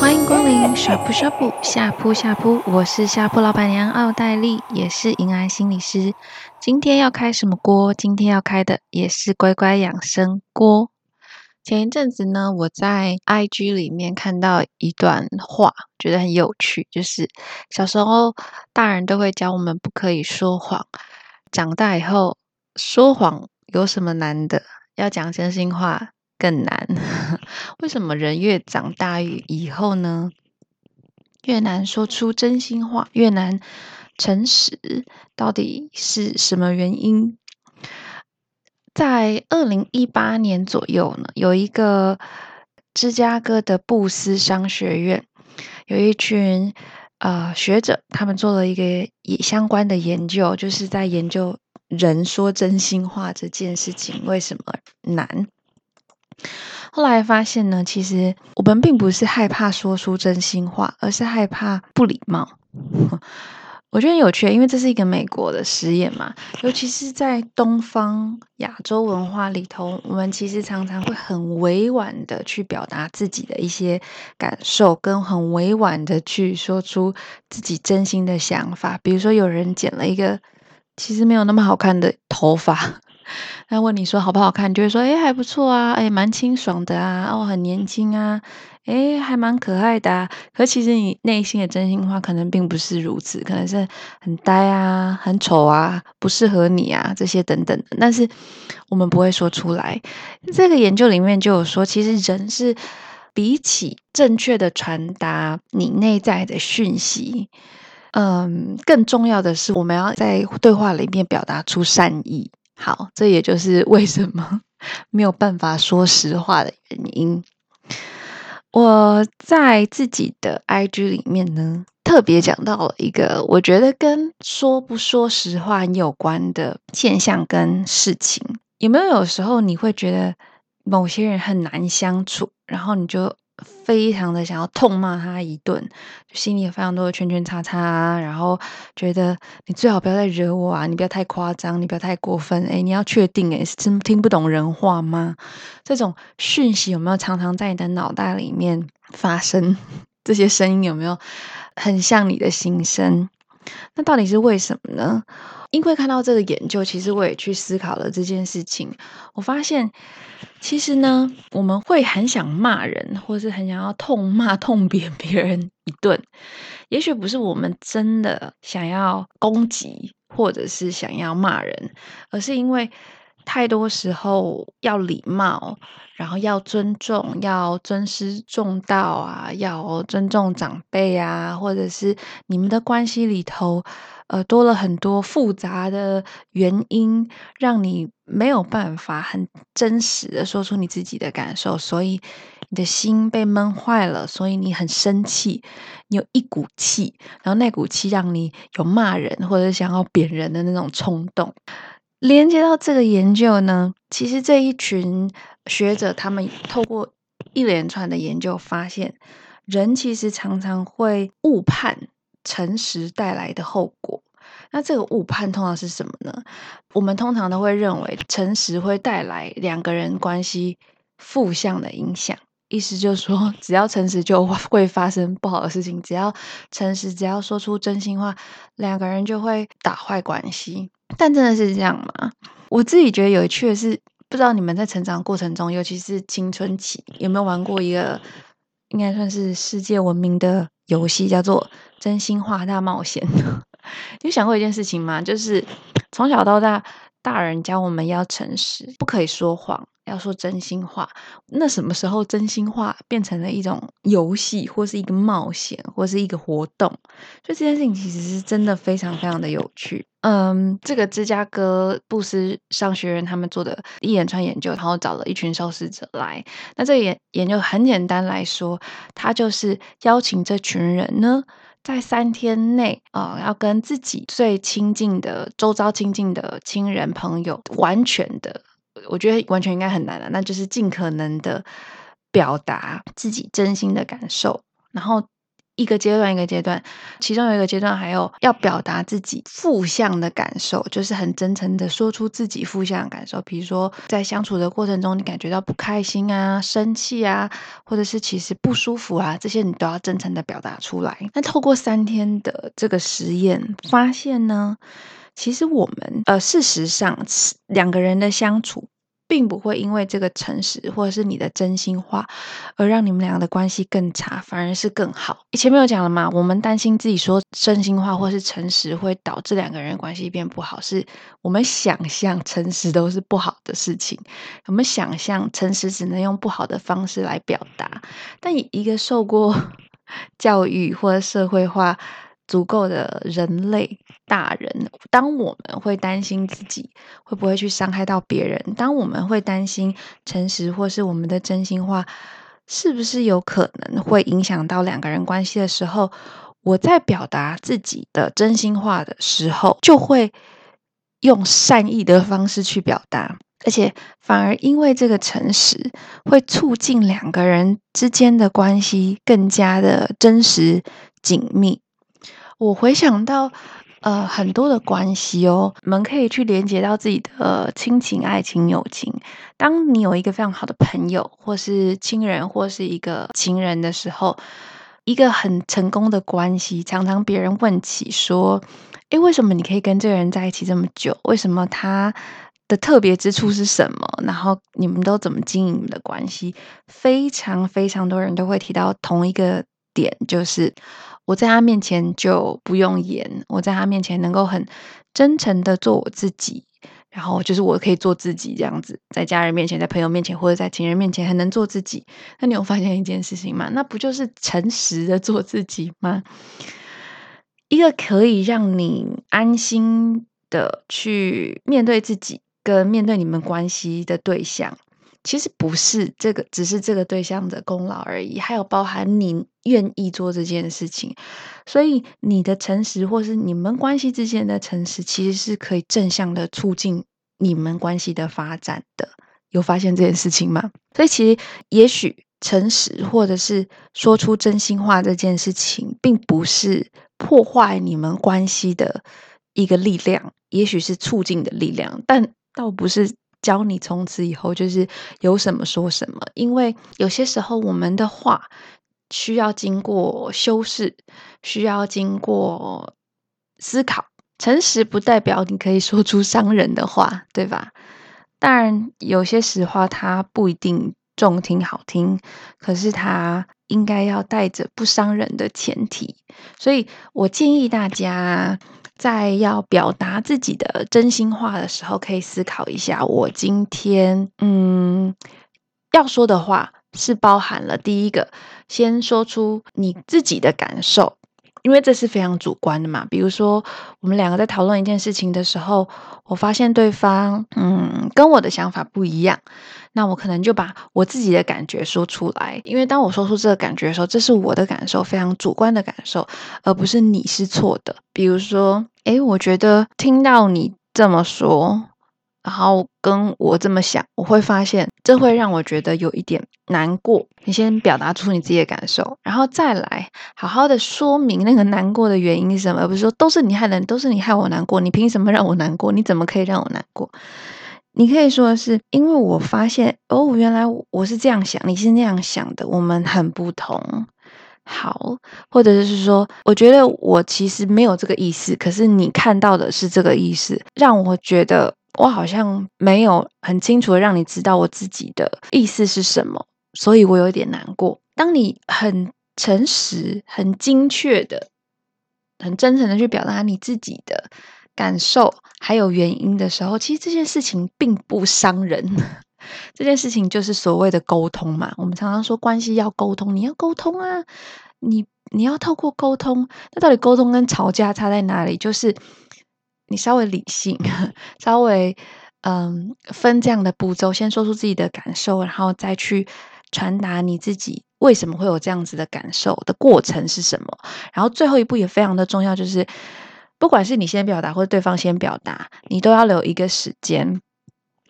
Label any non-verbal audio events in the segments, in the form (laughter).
欢迎光临呷哺呷哺呷哺呷哺，我是下铺老板娘奥黛丽，也是银安心理师。今天要开什么锅？今天要开的也是乖乖养生锅。前一阵子呢，我在 IG 里面看到一段话，觉得很有趣，就是小时候大人都会教我们不可以说谎，长大以后说谎有什么难的？要讲真心话更难。(laughs) 为什么人越长大以后呢，越难说出真心话，越难诚实？到底是什么原因？在二零一八年左右呢，有一个芝加哥的布斯商学院，有一群呃学者，他们做了一个也相关的研究，就是在研究人说真心话这件事情为什么难。后来发现呢，其实我们并不是害怕说出真心话，而是害怕不礼貌。(laughs) 我觉得很有趣，因为这是一个美国的实验嘛，尤其是在东方亚洲文化里头，我们其实常常会很委婉的去表达自己的一些感受，跟很委婉的去说出自己真心的想法。比如说，有人剪了一个其实没有那么好看的头发，(laughs) 那问你说好不好看，就会说，诶，还不错啊，诶，蛮清爽的啊，哦，很年轻啊。诶，还蛮可爱的，可其实你内心的真心话可能并不是如此，可能是很呆啊、很丑啊、不适合你啊这些等等的，但是我们不会说出来。这个研究里面就有说，其实人是比起正确的传达你内在的讯息，嗯，更重要的是我们要在对话里面表达出善意。好，这也就是为什么没有办法说实话的原因。我在自己的 IG 里面呢，特别讲到了一个我觉得跟说不说实话有关的现象跟事情。有没有有时候你会觉得某些人很难相处，然后你就非常的想要痛骂他一顿，心里有非常多的圈圈叉叉，然后觉得你最好不要再惹我啊，你不要太夸张，你不要太过分，诶，你要确定诶，是真听不懂人话吗？这种讯息有没有常常在你的脑袋里面发生？(laughs) 这些声音有没有很像你的心声？那到底是为什么呢？因为看到这个研究，其实我也去思考了这件事情。我发现，其实呢，我们会很想骂人，或是很想要痛骂、痛扁别人一顿。也许不是我们真的想要攻击，或者是想要骂人，而是因为太多时候要礼貌，然后要尊重，要尊师重道啊，要尊重长辈啊，或者是你们的关系里头。呃，多了很多复杂的原因，让你没有办法很真实的说出你自己的感受，所以你的心被闷坏了，所以你很生气，你有一股气，然后那股气让你有骂人或者想要扁人的那种冲动。连接到这个研究呢，其实这一群学者他们透过一连串的研究发现，人其实常常会误判。诚实带来的后果，那这个误判通常是什么呢？我们通常都会认为诚实会带来两个人关系负向的影响，意思就是说，只要诚实就会发生不好的事情，只要诚实，只要说出真心话，两个人就会打坏关系。但真的是这样吗？我自己觉得有趣的是，不知道你们在成长过程中，尤其是青春期，有没有玩过一个应该算是世界闻名的游戏，叫做真心话大冒险，(laughs) 有想过一件事情吗？就是从小到大，大人教我们要诚实，不可以说谎，要说真心话。那什么时候真心话变成了一种游戏，或是一个冒险，或是一个活动？所以这件事情其实是真的非常非常的有趣。嗯，这个芝加哥布斯商学院他们做的一连串研究，然后找了一群受试者来。那这个研研究很简单来说，他就是邀请这群人呢。在三天内啊、要跟自己最亲近的、周遭亲近的亲人朋友，完全的，我觉得完全应该很难了。那就是尽可能的表达自己真心的感受，然后一个阶段一个阶段，其中有一个阶段还有要表达自己负向的感受，就是很真诚的说出自己负向的感受。比如说，在相处的过程中，你感觉到不开心啊、生气啊，或者是其实不舒服啊，这些你都要真诚的表达出来。那透过三天的这个实验，发现呢，其实我们呃，事实上两个人的相处。并不会因为这个诚实或者是你的真心话而让你们俩的关系更差，反而是更好。前面有讲了嘛，我们担心自己说真心话或是诚实会导致两个人关系变不好，是我们想象诚实都是不好的事情，我们想象诚实只能用不好的方式来表达。但一个受过 (laughs) 教育或者社会化足够的人类大人，当我们会担心自己会不会去伤害到别人，当我们会担心诚实或是我们的真心话是不是有可能会影响到两个人关系的时候，我在表达自己的真心话的时候，就会用善意的方式去表达，而且反而因为这个诚实，会促进两个人之间的关系更加的真实紧密。我回想到，呃，很多的关系哦，我们可以去连接到自己的亲情、爱情、友情。当你有一个非常好的朋友，或是亲人，或是一个情人的时候，一个很成功的关系，常常别人问起说：“诶，为什么你可以跟这个人在一起这么久？为什么他的特别之处是什么？然后你们都怎么经营你们的关系？”非常非常多人都会提到同一个点，就是。我在他面前就不用演，我在他面前能够很真诚的做我自己，然后就是我可以做自己这样子，在家人面前、在朋友面前或者在情人面前很能做自己。那你有发现一件事情吗？那不就是诚实的做自己吗？一个可以让你安心的去面对自己，跟面对你们关系的对象。其实不是这个，只是这个对象的功劳而已，还有包含你愿意做这件事情。所以你的诚实，或是你们关系之间的诚实，其实是可以正向的促进你们关系的发展的。有发现这件事情吗？所以其实也许诚实，或者是说出真心话这件事情，并不是破坏你们关系的一个力量，也许是促进的力量，但倒不是。教你从此以后就是有什么说什么，因为有些时候我们的话需要经过修饰，需要经过思考。诚实不代表你可以说出伤人的话，对吧？当然，有些实话它不一定中听好听，可是它应该要带着不伤人的前提。所以我建议大家。在要表达自己的真心话的时候，可以思考一下：我今天嗯要说的话是包含了第一个，先说出你自己的感受，因为这是非常主观的嘛。比如说，我们两个在讨论一件事情的时候，我发现对方嗯跟我的想法不一样。那我可能就把我自己的感觉说出来，因为当我说出这个感觉的时候，这是我的感受，非常主观的感受，而不是你是错的。比如说，诶，我觉得听到你这么说，然后跟我这么想，我会发现这会让我觉得有一点难过。你先表达出你自己的感受，然后再来好好的说明那个难过的原因是什么，而不是说都是你害人，都是你害我难过，你凭什么让我难过？你怎么可以让我难过？你可以说的是，因为我发现哦，原来我是这样想，你是那样想的，我们很不同。好，或者是说，我觉得我其实没有这个意思，可是你看到的是这个意思，让我觉得我好像没有很清楚的让你知道我自己的意思是什么，所以我有点难过。当你很诚实、很精确的、很真诚的去表达你自己的感受。还有原因的时候，其实这件事情并不伤人。这件事情就是所谓的沟通嘛。我们常常说关系要沟通，你要沟通啊，你你要透过沟通。那到底沟通跟吵架差在哪里？就是你稍微理性，(laughs) 稍微嗯分这样的步骤，先说出自己的感受，然后再去传达你自己为什么会有这样子的感受的过程是什么。然后最后一步也非常的重要，就是。不管是你先表达或者对方先表达，你都要留一个时间，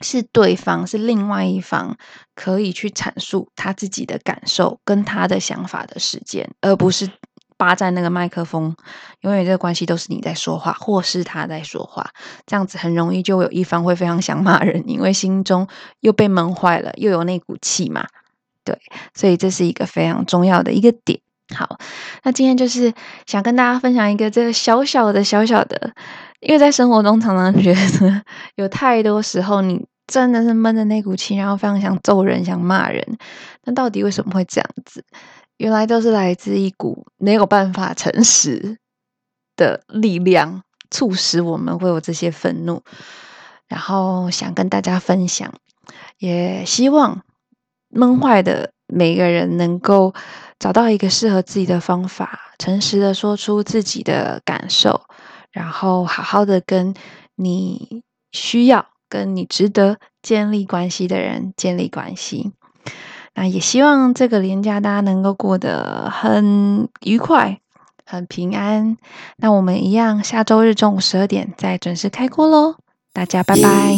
是对方是另外一方可以去阐述他自己的感受跟他的想法的时间，而不是霸占那个麦克风，永远这个关系都是你在说话，或是他在说话，这样子很容易就有一方会非常想骂人，因为心中又被闷坏了，又有那股气嘛。对，所以这是一个非常重要的一个点。好，那今天就是想跟大家分享一个这个小小的小小的，因为在生活中常常 (laughs) 觉得有太多时候你真的是闷着那股气，然后非常想揍人、想骂人。那到底为什么会这样子？原来都是来自一股没有办法诚实的力量，促使我们会有这些愤怒。然后想跟大家分享，也希望闷坏的每个人能够找到一个适合自己的方法，诚实的说出自己的感受，然后好好的跟你需要、跟你值得建立关系的人建立关系。那也希望这个连假大家能够过得很愉快、很平安。那我们一样，下周日中午十二点再准时开锅喽！大家拜拜。